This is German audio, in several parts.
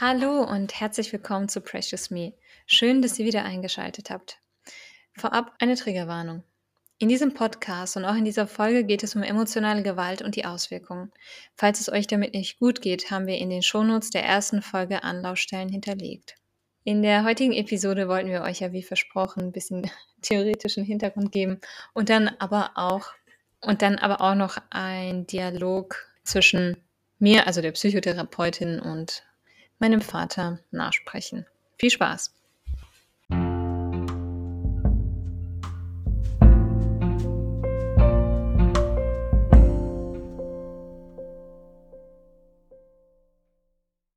Hallo und herzlich willkommen zu Precious Me. Schön, dass ihr wieder eingeschaltet habt. Vorab eine Triggerwarnung. In diesem Podcast und auch in dieser Folge geht es um emotionale Gewalt und die Auswirkungen. Falls es euch damit nicht gut geht, haben wir in den Shownotes der ersten Folge Anlaufstellen hinterlegt. In der heutigen Episode wollten wir euch ja wie versprochen ein bisschen theoretischen Hintergrund geben und dann aber auch und dann aber auch noch ein Dialog zwischen mir, also der Psychotherapeutin und meinem Vater nachsprechen. Viel Spaß!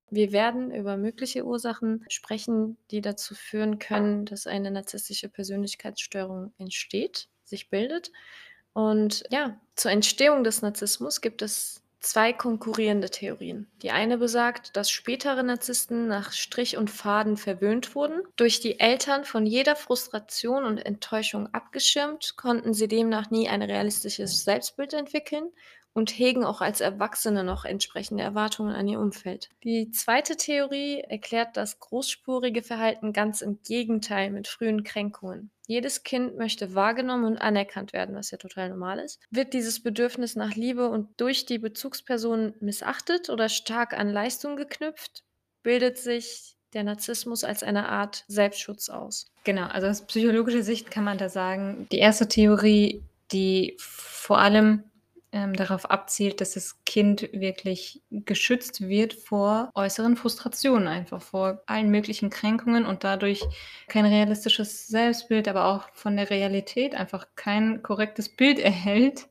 Wir werden über mögliche Ursachen sprechen, die dazu führen können, dass eine narzisstische Persönlichkeitsstörung entsteht, sich bildet. Und ja, zur Entstehung des Narzissmus gibt es zwei konkurrierende Theorien. Die eine besagt, dass spätere Narzissten nach Strich und Faden verwöhnt wurden. Durch die Eltern von jeder Frustration und Enttäuschung abgeschirmt, konnten sie demnach nie ein realistisches Selbstbild entwickeln und hegen auch als Erwachsene noch entsprechende Erwartungen an ihr Umfeld. Die zweite Theorie erklärt das großspurige Verhalten ganz im Gegenteil mit frühen Kränkungen. Jedes Kind möchte wahrgenommen und anerkannt werden, was ja total normal ist. Wird dieses Bedürfnis nach Liebe und durch die Bezugsperson missachtet oder stark an Leistung geknüpft, bildet sich der Narzissmus als eine Art Selbstschutz aus. Genau, also aus psychologischer Sicht kann man da sagen, die erste Theorie, die vor allem ähm, darauf abzielt, dass das Kind wirklich geschützt wird vor äußeren Frustrationen, einfach vor allen möglichen Kränkungen und dadurch kein realistisches Selbstbild, aber auch von der Realität einfach kein korrektes Bild erhält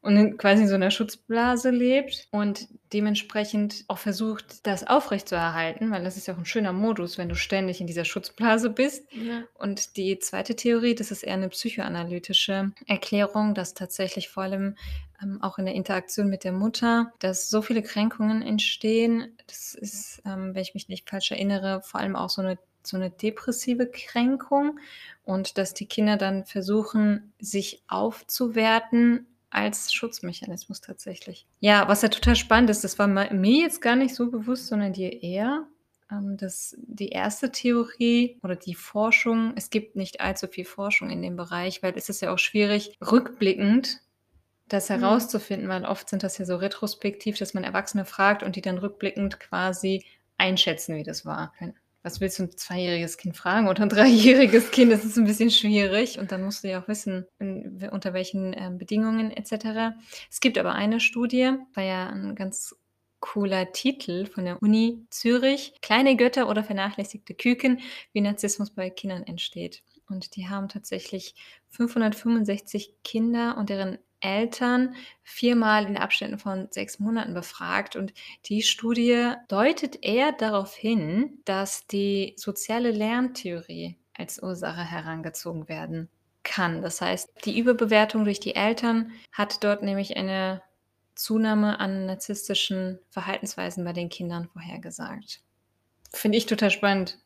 und quasi in so einer Schutzblase lebt und dementsprechend auch versucht, das aufrechtzuerhalten, weil das ist ja auch ein schöner Modus, wenn du ständig in dieser Schutzblase bist. Ja. Und die zweite Theorie, das ist eher eine psychoanalytische Erklärung, dass tatsächlich vor allem ähm, auch in der Interaktion mit der Mutter, dass so viele Kränkungen entstehen. Das ist, ähm, wenn ich mich nicht falsch erinnere, vor allem auch so eine so eine depressive Kränkung und dass die Kinder dann versuchen, sich aufzuwerten als Schutzmechanismus tatsächlich. Ja, was ja total spannend ist, das war mir jetzt gar nicht so bewusst, sondern dir eher, ähm, dass die erste Theorie oder die Forschung, es gibt nicht allzu viel Forschung in dem Bereich, weil es ist ja auch schwierig, rückblickend das mhm. herauszufinden, weil oft sind das ja so retrospektiv, dass man Erwachsene fragt und die dann rückblickend quasi einschätzen, wie das war was willst du ein zweijähriges Kind fragen oder ein dreijähriges Kind? Das ist ein bisschen schwierig und dann musst du ja auch wissen, in, unter welchen äh, Bedingungen etc. Es gibt aber eine Studie, war ja ein ganz cooler Titel von der Uni Zürich, Kleine Götter oder vernachlässigte Küken, wie Narzissmus bei Kindern entsteht. Und die haben tatsächlich 565 Kinder und deren Eltern viermal in Abständen von sechs Monaten befragt. Und die Studie deutet eher darauf hin, dass die soziale Lerntheorie als Ursache herangezogen werden kann. Das heißt, die Überbewertung durch die Eltern hat dort nämlich eine Zunahme an narzisstischen Verhaltensweisen bei den Kindern vorhergesagt. Finde ich total spannend.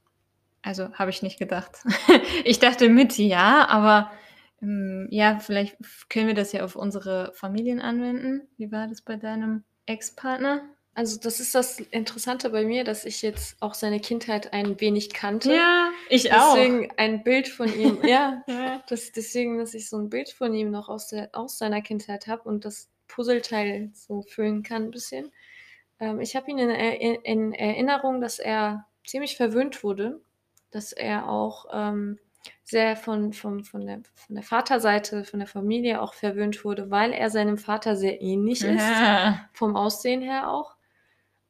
Also habe ich nicht gedacht. ich dachte mit ja, aber ja, vielleicht können wir das ja auf unsere Familien anwenden. Wie war das bei deinem Ex-Partner? Also das ist das Interessante bei mir, dass ich jetzt auch seine Kindheit ein wenig kannte. Ja, ich deswegen auch. Deswegen ein Bild von ihm, ja, ja. Das, deswegen, dass ich so ein Bild von ihm noch aus, der, aus seiner Kindheit habe und das Puzzleteil so füllen kann ein bisschen. Ähm, ich habe ihn in, in, Erinnerung, dass er ziemlich verwöhnt wurde, dass er auch ähm, sehr von, von, von, der, von der Vaterseite, von der Familie auch verwöhnt wurde, weil er seinem Vater sehr ähnlich ist, ja. vom Aussehen her auch.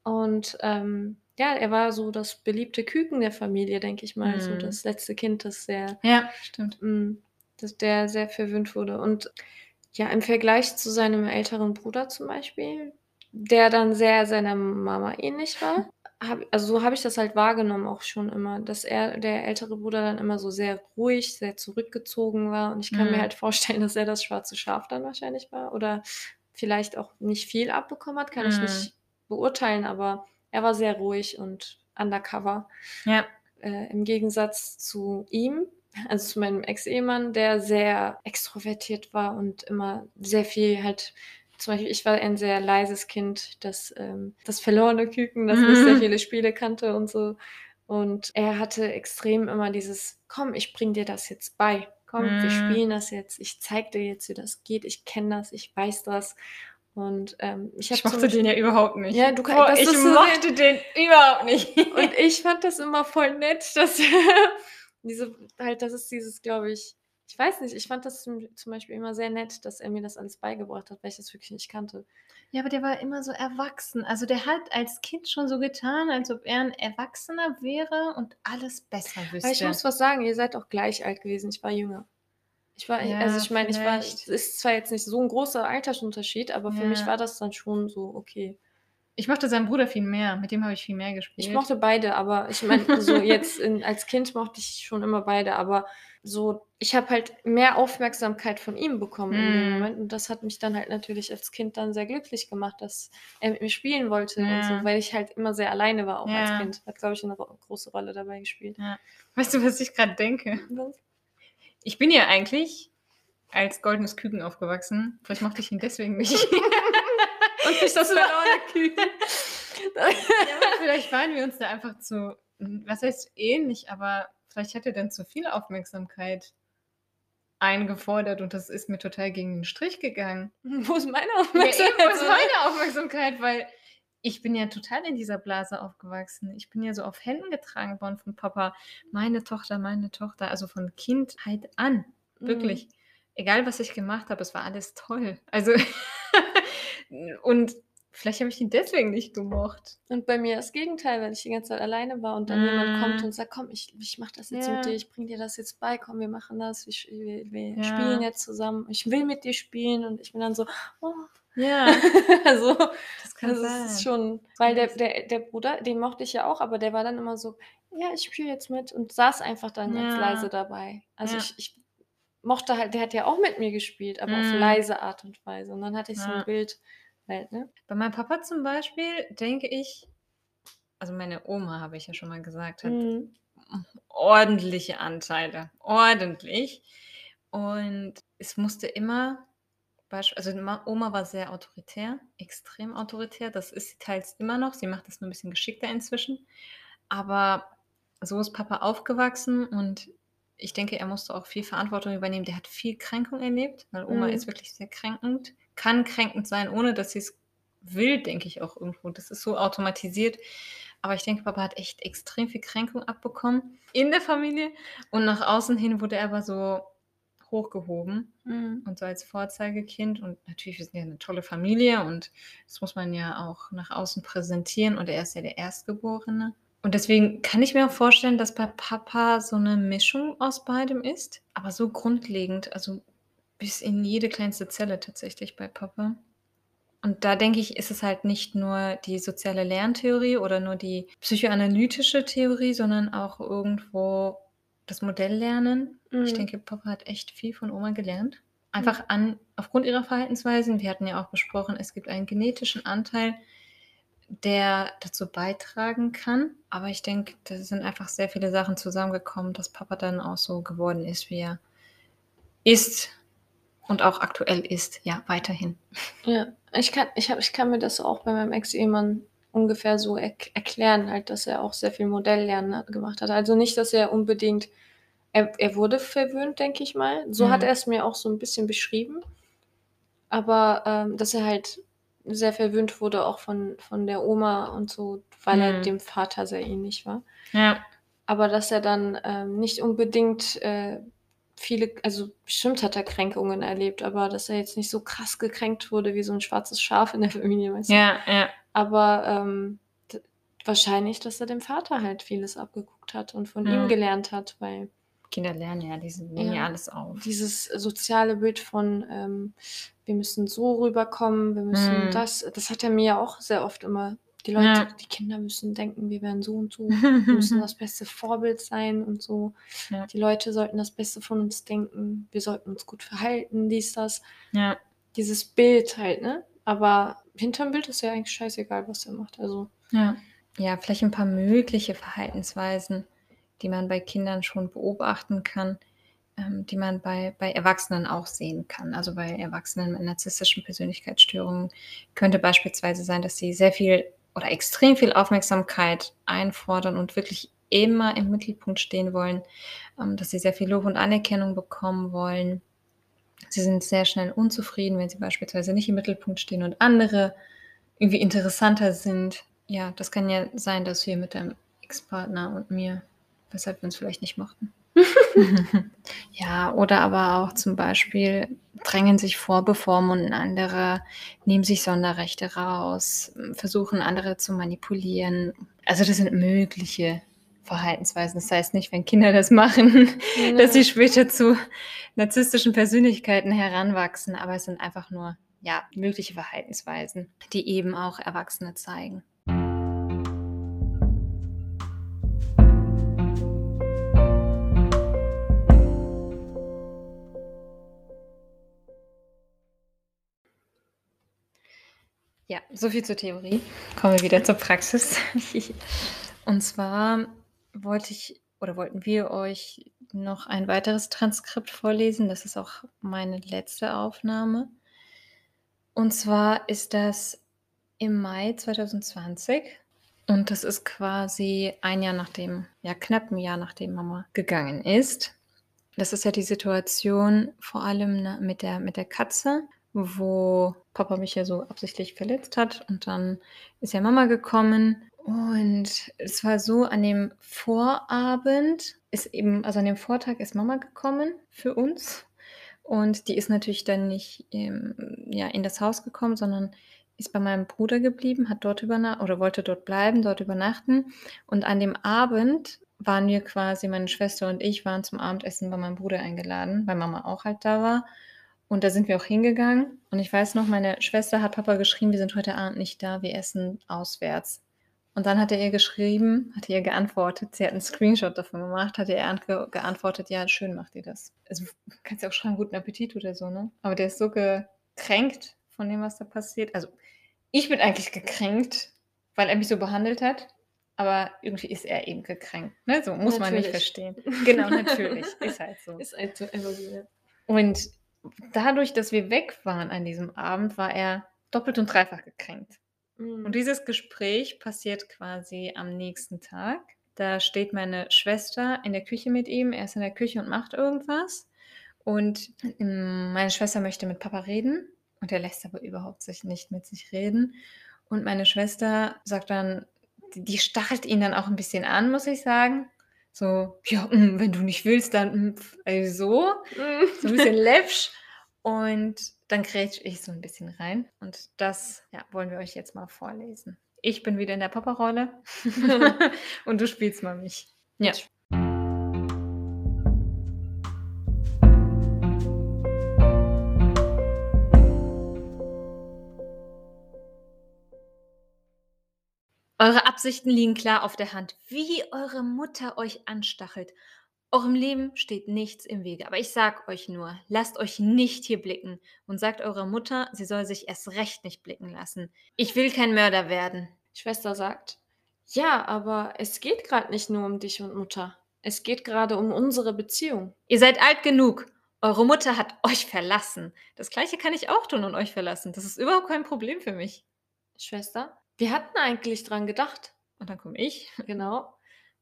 Und ähm, ja, er war so das beliebte Küken der Familie, denke ich mal. Mhm. So das letzte Kind, das sehr. Ja, stimmt. Mh, mm, das, der sehr verwöhnt wurde. Und ja, im Vergleich zu seinem älteren Bruder zum Beispiel, der dann sehr seiner Mama ähnlich war, hab, also so habe ich das halt wahrgenommen auch schon immer, dass er, der ältere Bruder, dann immer so sehr ruhig, sehr zurückgezogen war. Und ich kann mhm. mir halt vorstellen, dass er das schwarze Schaf dann wahrscheinlich war. Oder vielleicht auch nicht viel abbekommen hat, kann mhm. ich nicht beurteilen, aber er war sehr ruhig und undercover. Ja. Äh, Im Gegensatz zu ihm, also zu meinem Ex-Ehemann, der sehr extrovertiert war und immer sehr viel halt zum Beispiel, ich war ein sehr leises Kind, das, ähm, das verlorene Küken, das nicht sehr Mhm. viele Spiele kannte und so. Und er hatte extrem immer dieses: „Komm, ich bringe dir das jetzt bei. Komm, wir Mhm. spielen das jetzt. Ich zeige dir jetzt, wie das geht. Ich kenne das, ich weiß das.“ Und, ähm, ich habe Ich mochte den ja überhaupt nicht. Ja, du ka Boah, das ich so mochte den überhaupt nicht. Und ich fand das immer voll nett, dass diese halt, das ist dieses, glaube ich ich weiß nicht, ich fand das zum Beispiel immer sehr nett, dass er mir das alles beigebracht hat, weil ich das wirklich nicht kannte. Ja, aber der war immer so erwachsen. Also, der hat als Kind schon so getan, als ob er 'n Erwachsener wäre und alles besser Aber ich wüsste. muss was sagen, ihr seid auch gleich alt gewesen. Ich war jünger. Ich war Ja, also, ich meine, ich war es ist zwar jetzt nicht so 'n großer Altersunterschied, aber für mich Ja. war das dann schon so okay. Ich mochte seinen Bruder viel mehr. Mit dem habe ich viel mehr Ich gespielt. mochte beide, aber ich meine, so jetzt in als Kind mochte ich schon immer beide, aber so ich habe halt mehr Aufmerksamkeit von ihm bekommen in dem Mhm. Moment und das hat mich dann halt natürlich als Kind dann sehr glücklich gemacht, dass er mit mir spielen wollte und so, Ja. weil ich halt immer sehr alleine war auch als Ja. Kind. Hat, glaube ich, 'ne ro große Rolle dabei gespielt. Ja. Weißt du, was ich grad denke? Was? Ich bin ja eigentlich als goldenes Küken aufgewachsen. Vielleicht mochte ich ihn deswegen nicht. Und nicht das verlorene Küken. Ja, vielleicht waren wir uns da einfach zu was heißt ähnlich, aber vielleicht hat er dann zu viel Aufmerksamkeit eingefordert und das ist mir total gegen den Strich gegangen. Wo ist meine Ja, eben, wo ist Aufmerksamkeit? meine Aufmerksamkeit? Weil ich bin ja total in dieser Blase aufgewachsen. Ich bin ja so auf Händen getragen worden von Papa. Meine Tochter, meine Tochter, also von Kindheit an, Mhm. wirklich. Egal, was ich gemacht habe, es war alles toll. Also und vielleicht habe ich ihn deswegen nicht gemocht. Und bei mir das Gegenteil, weil ich die ganze Zeit alleine war und dann jemand kommt Mhm. und sagt: „Komm, ich ich mache das jetzt Ja. mit dir, ich bringe dir das jetzt bei. Komm, wir machen das, wir wir wir Ja. spielen jetzt zusammen. Ich will mit dir spielen.“ Und ich bin dann so: „Oh.“ Ja, Also, das kann also, sein. ist schon weil der der der Bruder, den mochte ich ja auch, aber der war dann immer so: „Ja, ich spiele jetzt mit“ und saß einfach dann ganz leise Ja. dabei. Also, Ja. ich ich mochte halt der hat ja auch mit mir gespielt, aber auf Mhm. leise Art und Weise. Und dann hatte ich so 'n Ja. Bild halt, ne? Bei meinem Papa zum Beispiel denke ich also, meine Oma, habe ich ja schon mal gesagt, hat Mhm. ordentliche Anteile, ordentlich. Und es musste immer also, Ma Oma war sehr autoritär, extrem autoritär. Das ist sie teils immer noch. Sie macht das nur 'n bisschen geschickter inzwischen. Aber so ist Papa aufgewachsen und ich denke, er musste auch viel Verantwortung übernehmen. Der hat viel Kränkung erlebt, weil Oma ist Mhm. wirklich sehr kränkend kann kränkend sein, ohne dass sie's will, denke ich auch irgendwo. Das ist so automatisiert. Aber ich denke, Papa hat echt extrem viel Kränkung abbekommen in der Familie und nach außen hin wurde er aber so hochgehoben Mhm. und so als Vorzeigekind. Und natürlich, wir sind ja 'ne tolle Familie und das muss man ja auch nach außen präsentieren und er ist ja der Erstgeborene. Und deswegen kann ich mir auch vorstellen, dass bei Papa so 'ne Mischung aus beidem ist, aber so grundlegend, also, bis in jede kleinste Zelle tatsächlich bei Papa. Und da denke ich, ist es halt nicht nur die soziale Lerntheorie oder nur die psychoanalytische Theorie, sondern auch irgendwo das Modelllernen. Ich Mhm. denke, Papa hat echt viel von Oma gelernt. Mhm. Einfach an aufgrund ihrer Verhaltensweisen. Wir hatten ja auch besprochen, es gibt einen genetischen Anteil, der dazu beitragen kann. Aber ich denke, da sind einfach sehr viele Sachen zusammengekommen, dass Papa dann auch so geworden ist, wie er ist und auch aktuell ist, ja, weiterhin. Ja, ich kann ich habe ich kann mir das auch bei meinem Ex-Ehemann ungefähr so erk erklären halt, dass er auch sehr viel Modelllernen gemacht hat. Also, nicht, dass er unbedingt er er wurde verwöhnt, denke ich mal. So hat Mhm. er's mir auch so 'n bisschen beschrieben. Aber, ähm, dass er halt sehr verwöhnt wurde auch von von der Oma und so, weil er Mhm. dem Vater sehr ähnlich war. Ja. Aber dass er dann, ähm, nicht unbedingt, äh, viele also, bestimmt hat er Kränkungen erlebt, aber dass er jetzt nicht so krass gekränkt wurde wie so 'n schwarzes Schaf in der Familie, weißt du? Ja, ja. Aber, ähm, wahrscheinlich, dass er dem Vater halt vieles abgeguckt hat und von ihm Ja. gelernt hat, weil Kinder lernen ja, die nehmen ja alles auf. dieses soziale Bild von, ähm, wir müssen so rüberkommen, wir müssen Mhm. das das hat er mir ja auch sehr oft immer die Leute Ja. die Kinder müssen denken, wir wären so und so, wir müssen das beste Vorbild sein und so. Ja. Die Leute sollten das Beste von uns denken, wir sollten uns gut verhalten, dies, das. Ja. Dieses Bild halt, ne? Aber hinterm Bild ist ja eigentlich scheißegal, was er macht, also Ja. Ja, vielleicht 'n paar mögliche Verhaltensweisen, die man bei Kindern schon beobachten kann, ähm, die man bei, bei Erwachsenen auch sehen kann. Also bei Erwachsenen mit narzisstischen Persönlichkeitsstörungen könnte beispielsweise sein, dass sie sehr viel oder extrem viel Aufmerksamkeit einfordern und wirklich immer im Mittelpunkt stehen wollen, ähm, dass sie sehr viel Lob und Anerkennung bekommen wollen. Sie sind sehr schnell unzufrieden, wenn sie beispielsweise nicht im Mittelpunkt stehen und andere irgendwie interessanter sind. Ja, das kann ja sein, dass wir mit deinem Ex-Partner und mir, weshalb wir uns vielleicht nicht mochten. ja, oder aber auch zum Beispiel drängen sich vor, bevormunden andere, nehmen sich Sonderrechte raus, versuchen andere zu manipulieren. Also das sind mögliche Verhaltensweisen. Das heißt nicht, wenn Kinder das machen, ja. dass sie später zu narzisstischen Persönlichkeiten heranwachsen, aber es sind einfach nur ja, mögliche Verhaltensweisen, die eben auch Erwachsene zeigen. Ja, so viel zur Theorie. Kommen wir wieder zur Praxis. Und zwar wollte ich oder wollten wir euch noch ein weiteres Transkript vorlesen. Das ist auch meine letzte Aufnahme. Und zwar ist das im Mai 2020 und das ist quasi ein Jahr nachdem, ja knapp ein Jahr nachdem Mama gegangen ist. Das ist ja die Situation vor allem mit der, mit der Katze wo Papa mich ja so absichtlich verletzt hat. Und dann ist ja Mama gekommen. Und es war so, an dem Vorabend ist eben, also an dem Vortag ist Mama gekommen für uns. Und die ist natürlich dann nicht ähm, ja, in das Haus gekommen, sondern ist bei meinem Bruder geblieben, hat dort übernachtet oder wollte dort bleiben, dort übernachten. Und an dem Abend waren wir quasi, meine Schwester und ich waren zum Abendessen bei meinem Bruder eingeladen, weil Mama auch halt da war. Und da sind wir auch hingegangen. Und ich weiß noch, meine Schwester hat Papa geschrieben, wir sind heute Abend nicht da, wir essen auswärts. Und dann hat er ihr geschrieben, hat ihr geantwortet, sie hat einen Screenshot davon gemacht, hat er ihr geantwortet, ja, schön macht ihr das. Also kannst ja auch schreiben, guten Appetit oder so, ne? Aber der ist so gekränkt von dem, was da passiert. Also ich bin eigentlich gekränkt, weil er mich so behandelt hat. Aber irgendwie ist er eben gekränkt. Ne? So muss natürlich. man nicht verstehen. Genau, natürlich. ist halt so. Ist halt so immer so, ja. Und dadurch, dass wir weg waren an diesem Abend, war er doppelt und dreifach gekränkt. Mhm. Und dieses Gespräch passiert quasi am nächsten Tag. Da steht meine Schwester in der Küche mit ihm. Er ist in der Küche und macht irgendwas. Und ähm, meine Schwester möchte mit Papa reden. Und er lässt aber überhaupt sich nicht mit sich reden. Und meine Schwester sagt dann, die stachelt ihn dann auch ein bisschen an, muss ich sagen. So, ja, mm, wenn du nicht willst, dann mm, also mm. so ein bisschen läppsch. Und dann grätsch ich so ein bisschen rein. Und das ja, wollen wir euch jetzt mal vorlesen. Ich bin wieder in der Papa-Rolle und du spielst mal mich. Ja. Eure Absichten liegen klar auf der Hand, wie eure Mutter euch anstachelt. Eurem Leben steht nichts im Wege. Aber ich sag euch nur, lasst euch nicht hier blicken und sagt eurer Mutter, sie soll sich erst recht nicht blicken lassen. Ich will kein Mörder werden. Schwester sagt, ja, aber es geht gerade nicht nur um dich und Mutter. Es geht gerade um unsere Beziehung. Ihr seid alt genug. Eure Mutter hat euch verlassen. Das gleiche kann ich auch tun und euch verlassen. Das ist überhaupt kein Problem für mich. Schwester, wir hatten eigentlich dran gedacht. Und dann komme ich. Genau.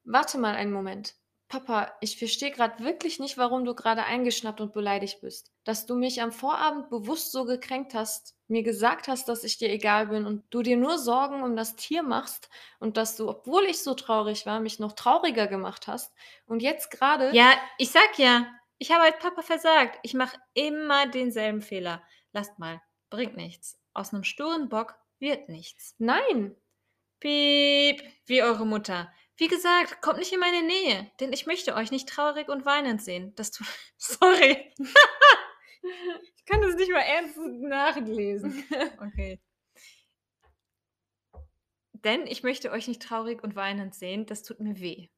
Warte mal einen Moment. Papa, ich verstehe gerade wirklich nicht, warum du gerade eingeschnappt und beleidigt bist. Dass du mich am Vorabend bewusst so gekränkt hast, mir gesagt hast, dass ich dir egal bin und du dir nur Sorgen um das Tier machst und dass du, obwohl ich so traurig war, mich noch trauriger gemacht hast. Und jetzt gerade. Ja, ich sag ja, ich habe als Papa versagt. Ich mache immer denselben Fehler. Lasst mal, bringt nichts. Aus einem sturen Bock wird nichts. Nein. Piep, wie eure Mutter. Wie gesagt, kommt nicht in meine Nähe, denn ich möchte euch nicht traurig und weinend sehen. Das tut. Sorry. ich kann das nicht mal ernst nachlesen. Okay. Denn ich möchte euch nicht traurig und weinend sehen. Das tut mir weh.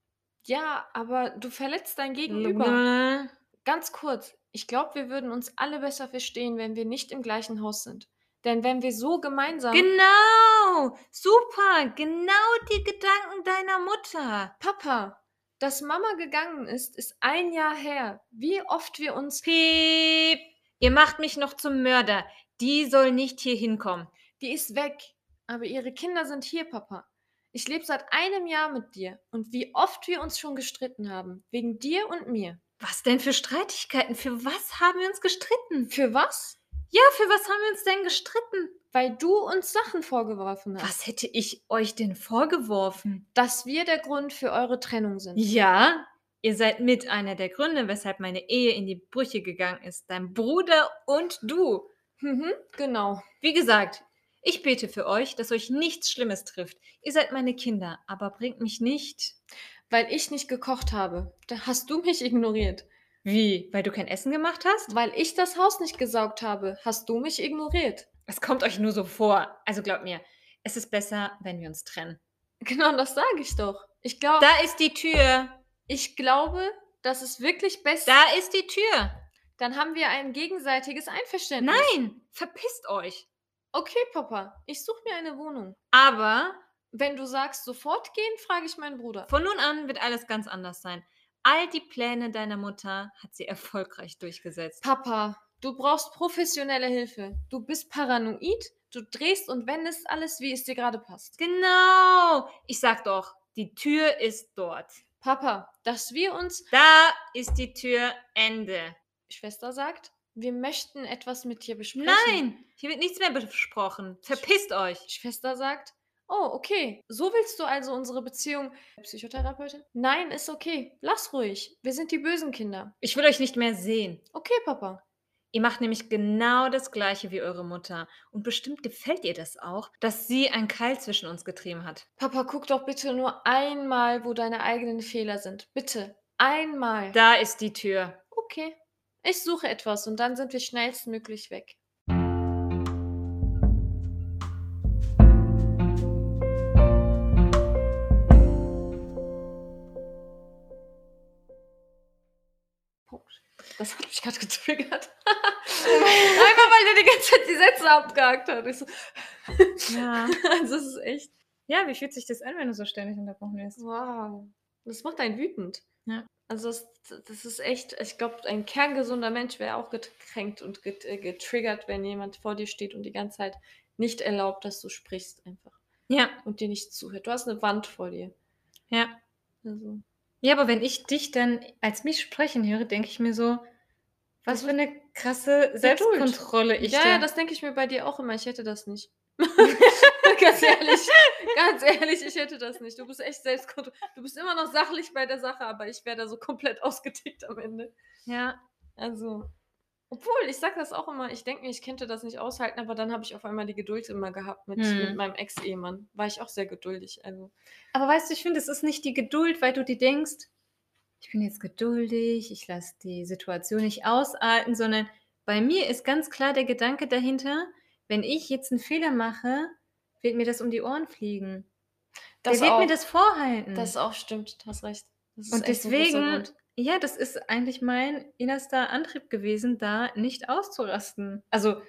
Ja, aber du verletzt dein Gegenüber. Ganz kurz. Ich glaube, wir würden uns alle besser verstehen, wenn wir nicht im gleichen Haus sind. Denn wenn wir so gemeinsam. Genau! Super! Genau die Gedanken deiner Mutter. Papa, dass Mama gegangen ist, ist ein Jahr her. Wie oft wir uns. Piep! Ihr macht mich noch zum Mörder. Die soll nicht hier hinkommen. Die ist weg. Aber ihre Kinder sind hier, Papa. Ich lebe seit einem Jahr mit dir. Und wie oft wir uns schon gestritten haben. Wegen dir und mir. Was denn für Streitigkeiten? Für was haben wir uns gestritten? Für was? Ja, für was haben wir uns denn gestritten? Weil du uns Sachen vorgeworfen hast. Was hätte ich euch denn vorgeworfen? Dass wir der Grund für eure Trennung sind. Ja, ihr seid mit einer der Gründe, weshalb meine Ehe in die Brüche gegangen ist. Dein Bruder und du. Mhm, genau. Wie gesagt, ich bete für euch, dass euch nichts Schlimmes trifft. Ihr seid meine Kinder, aber bringt mich nicht. Weil ich nicht gekocht habe. Da hast du mich ignoriert. Wie? Weil du kein Essen gemacht hast? Weil ich das Haus nicht gesaugt habe, hast du mich ignoriert. Es kommt euch nur so vor. Also glaubt mir, es ist besser, wenn wir uns trennen. Genau, das sage ich doch. Ich glaube, Da ist die Tür. ich glaube, das ist wirklich besser. Da ist die Tür. Dann haben wir ein gegenseitiges Einverständnis. Nein, verpisst euch. Okay, Papa, ich suche mir eine Wohnung. Aber Wenn du sagst, sofort gehen, frage ich meinen Bruder. von nun an wird alles ganz anders sein. All die Pläne deiner Mutter hat sie erfolgreich durchgesetzt. Papa, du brauchst professionelle Hilfe. Du bist paranoid, du drehst und wendest alles, wie es dir gerade passt. Genau. Ich sag doch, die Tür ist dort. Papa, dass wir uns, Da ist die Tür. Ende. Schwester sagt, wir möchten etwas mit dir besprechen. Nein, hier wird nichts mehr besprochen. Verpisst euch. Schwester sagt, oh, okay, so willst du also unsere Beziehung. Psychotherapeutin? Nein, ist okay. Lass ruhig. Wir sind die bösen Kinder. Ich will euch nicht mehr sehen. Okay, Papa. Ihr macht nämlich genau das Gleiche wie eure Mutter. Und bestimmt gefällt ihr das auch, dass sie einen Keil zwischen uns getrieben hat. Papa, guck doch bitte nur einmal, wo deine eigenen Fehler sind. Bitte. Einmal. Da ist die Tür. Okay. Ich suche etwas und dann sind wir schnellstmöglich weg. Das hat mich gerade getriggert. Einfach weil der die ganze Zeit die Sätze abgehakt hat. Ich so, Ja. also es ist echt. Ja, wie fühlt sich das an, wenn du so ständig unterbrochen wirst? Wow. Das macht einen wütend. Ja. Also das, das ist echt, ich glaube, ein kerngesunder Mensch wäre auch gekränkt und äh, getriggert, wenn jemand vor dir steht und die ganze Zeit nicht erlaubt, dass du sprichst einfach Ja, und dir nicht zuhört. Du hast eine Wand vor dir. ja. Also, Ja, aber wenn ich dich dann als mich sprechen höre, denke ich mir so, was für eine krasse Selbstkontrolle ich ja, ja, das denke ich mir bei dir auch immer. Ich hätte das nicht. ganz ehrlich, ganz ehrlich, ich hätte das nicht. Du bist echt selbstkontrolliert. Du bist immer noch sachlich bei der Sache, aber ich wäre da so komplett ausgetickt am Ende. ja, Also, obwohl, ich sag das auch immer, ich denke mir, ich könnte das nicht aushalten, aber dann habe ich auf einmal die Geduld immer gehabt mit, Hm. mit meinem Ex-Ehemann. War ich auch sehr geduldig. Also, aber weißt du, ich finde, es ist nicht die Geduld, weil du dir denkst, ich bin jetzt geduldig, ich lasse die Situation nicht ausarten, sondern bei mir ist ganz klar der Gedanke dahinter, wenn ich jetzt einen Fehler mache, wird mir das um die Ohren fliegen. das Der wird auch, mir das vorhalten. das auch stimmt, du hast recht. Und deswegen, ja, das ist eigentlich mein innerster Antrieb gewesen, da nicht auszurasten. Also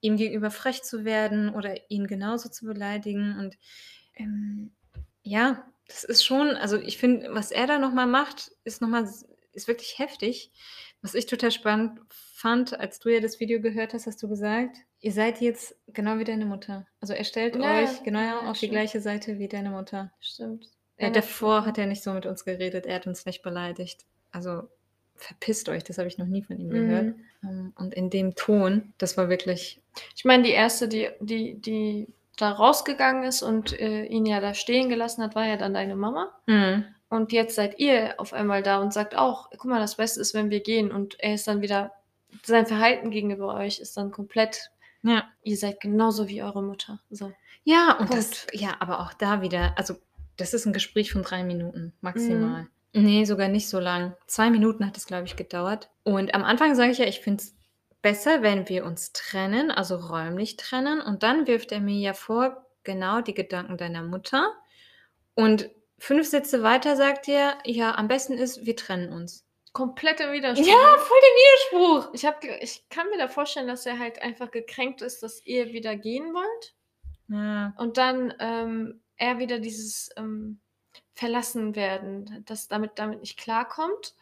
ihm gegenüber frech zu werden oder ihn genauso zu beleidigen. Und ähm, ja, das ist schon, also ich finde, was er da nochmal macht, ist nochmal, ist wirklich heftig. Was ich total spannend fand, als du ja das Video gehört hast, hast du gesagt, ihr seid jetzt genau wie deine Mutter. Also er stellt Ja, euch genau ja, auf die stimmt. gleiche Seite wie deine Mutter. Stimmt. Ja, Erinnert davor hat er nicht so mit uns geredet, er hat uns nicht beleidigt. Also verpisst euch, das habe ich noch nie von ihm Mhm. gehört. Ähm, Und in dem Ton, das war wirklich, Ich meine, die erste, die, die, die da rausgegangen ist und äh, ihn ja da stehen gelassen hat, war ja dann deine Mama. mm, Und jetzt seid ihr auf einmal da und sagt auch, guck mal, das Beste ist, wenn wir gehen. Und er ist dann wieder, sein Verhalten gegenüber euch ist dann komplett, ja. ihr seid genauso wie eure Mutter. So. Ja, und das, ja, aber auch da wieder, also das ist ein Gespräch von drei Minuten maximal. Mhm. Nee, sogar nicht so lang. Zwei Minuten hat es, glaube ich, gedauert. Und am Anfang sage ich ja, ich finde es besser, wenn wir uns trennen, also räumlich trennen. Und dann wirft er mir ja vor, genau die Gedanken deiner Mutter. Und fünf Sätze weiter sagt er, ja, am besten ist, wir trennen uns. Komplett im Widerspruch. Ja, voll der Widerspruch. Ich, hab, ich kann mir da vorstellen, dass er halt einfach gekränkt ist, dass ihr wieder gehen wollt. Ja. Und dann ähm, er wieder dieses ähm, verlassen werden, dass damit damit nicht klarkommt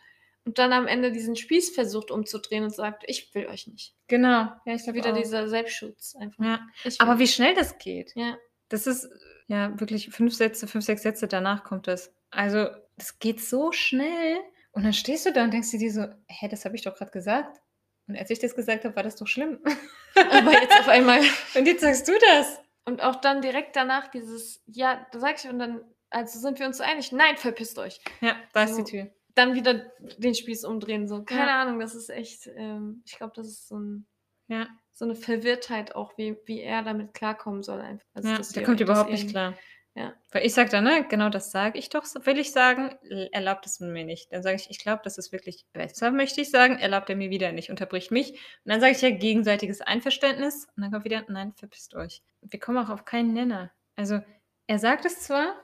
und dann am Ende diesen Spieß versucht umzudrehen und sagt: „Ich will euch nicht.“ Genau. Ja, ich glaube Wieder auch. dieser Selbstschutz einfach. Ja. Aber wie schnell das geht. Ja. Das ist, ja, wirklich 5 Sätze 5, 6 Sätze danach kommt das. Also, das geht so schnell und dann stehst du da und denkst dir so: „Hä, das habe ich doch grad gesagt. Und als ich das gesagt habe, war das doch schlimm.“ Aber jetzt auf einmal Und jetzt sagst du das. Und auch dann direkt danach dieses: „Ja“, da sage ich und dann: „Also, sind wir uns so einig?“ „Nein, verpisst euch.“ Ja, da ist die So. Tür. Dann wieder den Spieß umdrehen, so. Keine Ja. Ahnung, das ist echt, ähm ich glaube, das ist so 'n Ja. so 'ne Verwirrtheit auch, wie wie er damit klarkommen soll einfach. Also, Ja, der kommt überhaupt nicht klar. Ja. Weil ich sage dann, ne, genau das sage ich doch will ich sagen, erlaubt es mir nicht. Dann sage ich: „Ich glaube, das ist wirklich besser“, möchte ich sagen, erlaubt er mir wieder nicht, unterbricht mich. Und dann sage ich ja: „Gegenseitiges Einverständnis.“ Und dann kommt wieder: „Nein, verpisst euch.“ Wir kommen auch auf keinen Nenner. Also, er sagt es zwar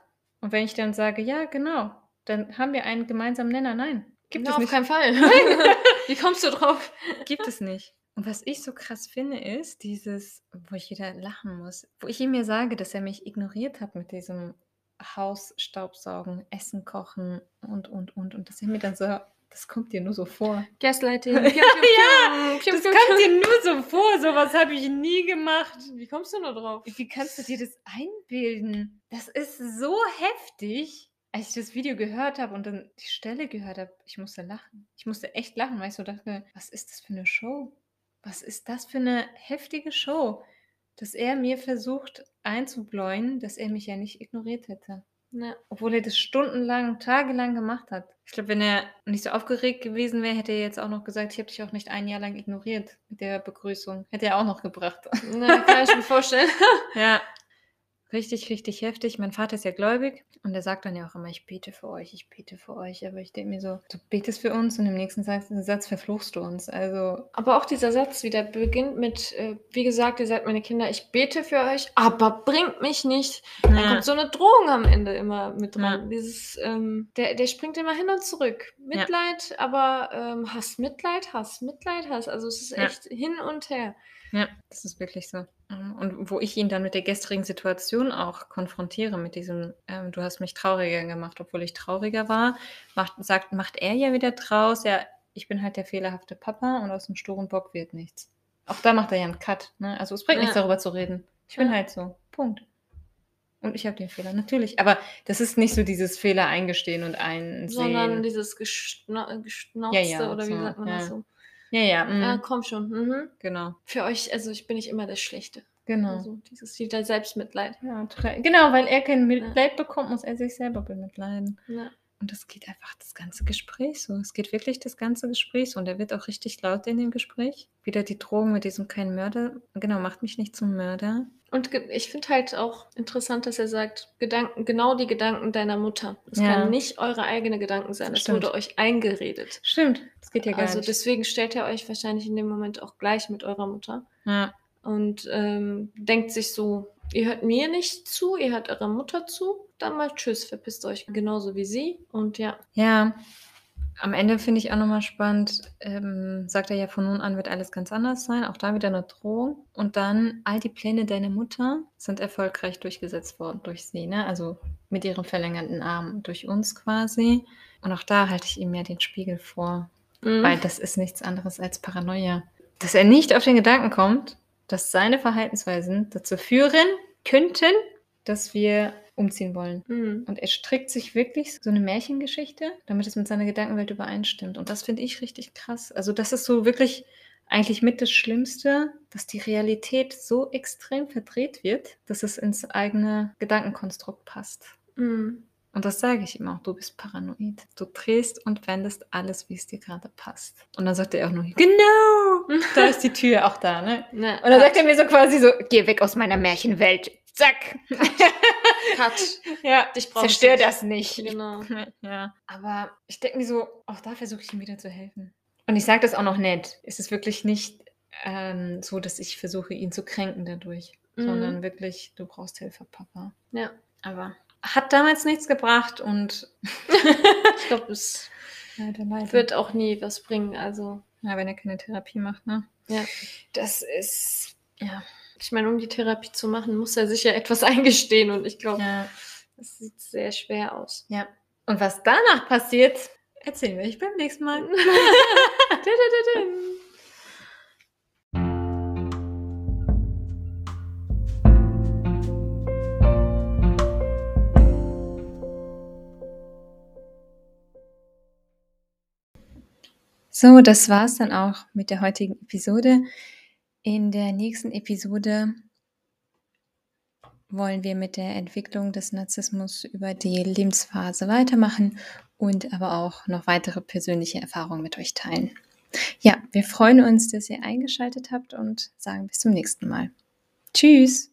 und wenn ich dann sage: „Ja, genau“, dann haben wir einen gemeinsamen Nenner. Nein, gibt Na, es auf nicht. keinen Fall. Nein. Wie kommst du drauf? Gibt es nicht. Und was ich so krass finde, ist dieses wo ich wieder lachen muss, wo ich ihm ja sage, dass er mich ignoriert hat mit diesem Haus staubsaugen, Essen kochen und, und, und. Und dass er mir dann so das kommt dir nur so vor. Gaslighting. Ja, Pium, pium, pium, pium, Das kommt dir nur so vor. So was habe ich nie gemacht. Wie kommst du nur drauf? Wie kannst du dir das einbilden? Das ist so heftig. Als ich das Video gehört habe und dann die Stelle gehört habe, ich musste lachen. Ich musste echt lachen, weil ich so dachte: „Was ist das für 'ne Show? Was ist das für 'ne heftige Show?“ Dass er mir versucht einzubläuen, dass er mich ja nicht ignoriert hätte. Ja. Obwohl er das stundenlang, tagelang gemacht hat. Ich glaube, wenn er nicht so aufgeregt gewesen wäre, hätte er jetzt auch noch gesagt: „Ich habe dich auch nicht ein Jahr lang ignoriert“ mit der Begrüßung. Hätte er auch noch gebracht. Na, kann ich mir vorstellen. Ja. Richtig, richtig heftig. Mein Vater ist ja gläubig und er sagt dann ja auch immer: „Ich bete für euch, ich bete für euch.“ Aber ich denke mir so: „Du betest für uns und im nächsten Satz Satz verfluchst du uns.“ Also Aber auch dieser Satz wieder beginnt mit, äh: „Wie gesagt, ihr seid meine Kinder, ich bete für euch, aber bringt mich nicht.“ Dann Ja. kommt so 'ne Drohung am Ende immer mit Ja. dran. Dieses, ähm der der springt immer hin und zurück. Ja. Mitleid, aber, ähm, Hass, Mitleid, Hass, Mitleid, Hass. Also, es ist Ja. echt hin und her. Ja, das ist wirklich so. Mhm, und wo ich ihn dann mit der gestrigen Situation auch konfrontiere, mit diesem, ähm: „Du hast mich trauriger gemacht, obwohl ich trauriger war“, macht sagt macht er ja wieder draus: „Ja, ich bin halt der fehlerhafte Papa und aus 'm sturen Bock wird nichts.“ Auch da macht er ja 'n Cut, ne? Also, es bringt nichts, Ja. darüber zu reden. Ich bin Ja. halt so. Punkt. Und ich habe den Fehler, natürlich. Aber das ist nicht so dieses Fehler eingestehen und einsehen. Sondern dieses Geschnau Ja, Geschnauzte ja, oder wie so, sagt man das ja. so? Ja, ja, Ja, mhm. komm schon. Mhm. Genau. Für euch also, ich bin nicht immer der Schlechte. Genau. Also, dieses wieder Selbstmitleid. Ja, total. Genau, weil er kein Ja. Mitleid bekommt, muss er sich selber bemitleiden. Ja. Und das geht einfach das ganze Gespräch so. Es geht wirklich das ganze Gespräch so und er wird auch richtig laut in dem Gespräch. Wieder die Drohung mit diesem kein Mörder genau, macht mich nicht zum Mörder. Und ich finde halt auch interessant, dass er sagt: „Gedanken genau die Gedanken deiner Mutter. Es Ja. können nicht eure eigene Gedanken sein. Es wurde euch eingeredet.“ Stimmt, das geht ja gar Also, nicht. deswegen stellt er euch wahrscheinlich in dem Moment auch gleich mit eurer Mutter Ja. und, ähm, denkt sich so: „Ihr hört mir nicht zu, ihr hört eurer Mutter zu. Dann mal tschüss, verpisst euch genauso wie sie.“ Und ja. Ja. Am Ende finde ich auch noch mal spannend, ähm, sagt er ja: „Von nun an wird alles ganz anders sein.“ Auch da wieder 'ne Drohung. Und dann: „All die Pläne deiner Mutter sind erfolgreich durchgesetzt worden durch sie“, ne? Also, mit ihrem verlängerten Arm durch uns quasi. Und auch da halte ich ihm ja den Spiegel vor, Mhm. weil das ist nichts anderes als Paranoia. Dass er nicht auf den Gedanken kommt, dass seine Verhaltensweisen dazu führen könnten, dass wir umziehen wollen. Mhm. Und er strickt sich wirklich so 'ne Märchengeschichte, damit es mit seiner Gedankenwelt übereinstimmt. Und das finde ich richtig krass. Also, das ist so wirklich eigentlich mit das Schlimmste, dass die Realität so extrem verdreht wird, dass es ins eigene Gedankenkonstrukt passt. Mhm. Und das sage ich ihm auch: „Du bist paranoid. Du drehst und wendest alles, wie es dir grade passt.“ Und dann sagt er auch nur: „Genau, da ist die Tür auch da“, ne? Ne, Und dann sagt Cut. er mir so quasi so: „Geh weg aus meiner Märchenwelt. Zack.“ Cut. Ja, Dich zerstör nicht. das nicht. Genau. Ja, aber ich denke mir so, auch da versuche ich ihm wieder zu helfen. Und ich sage das auch noch nett. Es ist wirklich nicht, ähm, so, dass ich versuche, ihn zu kränken dadurch, Mhm. sondern wirklich: „Du brauchst Hilfe, Papa.“ Ja. Aber hat damals nichts gebracht und Ich glaube, es leider, leider. wird auch nie was bringen. Also Ja, wenn er keine Therapie macht, ne? Ja. Das ist ja. Ich meine, um die Therapie zu machen, muss er sich ja etwas eingestehen und ich glaube, Ja. Es sieht sehr schwer aus. Ja. Und was danach passiert, erzählen wir euch beim nächsten Mal. So, das war's dann auch mit der heutigen Episode. In der nächsten Episode wollen wir mit der Entwicklung des Narzissmus über die Lebensphase weitermachen und aber auch noch weitere persönliche Erfahrungen mit euch teilen. Ja, wir freuen uns, dass ihr eingeschaltet habt und sagen bis zum nächsten Mal. Tschüss!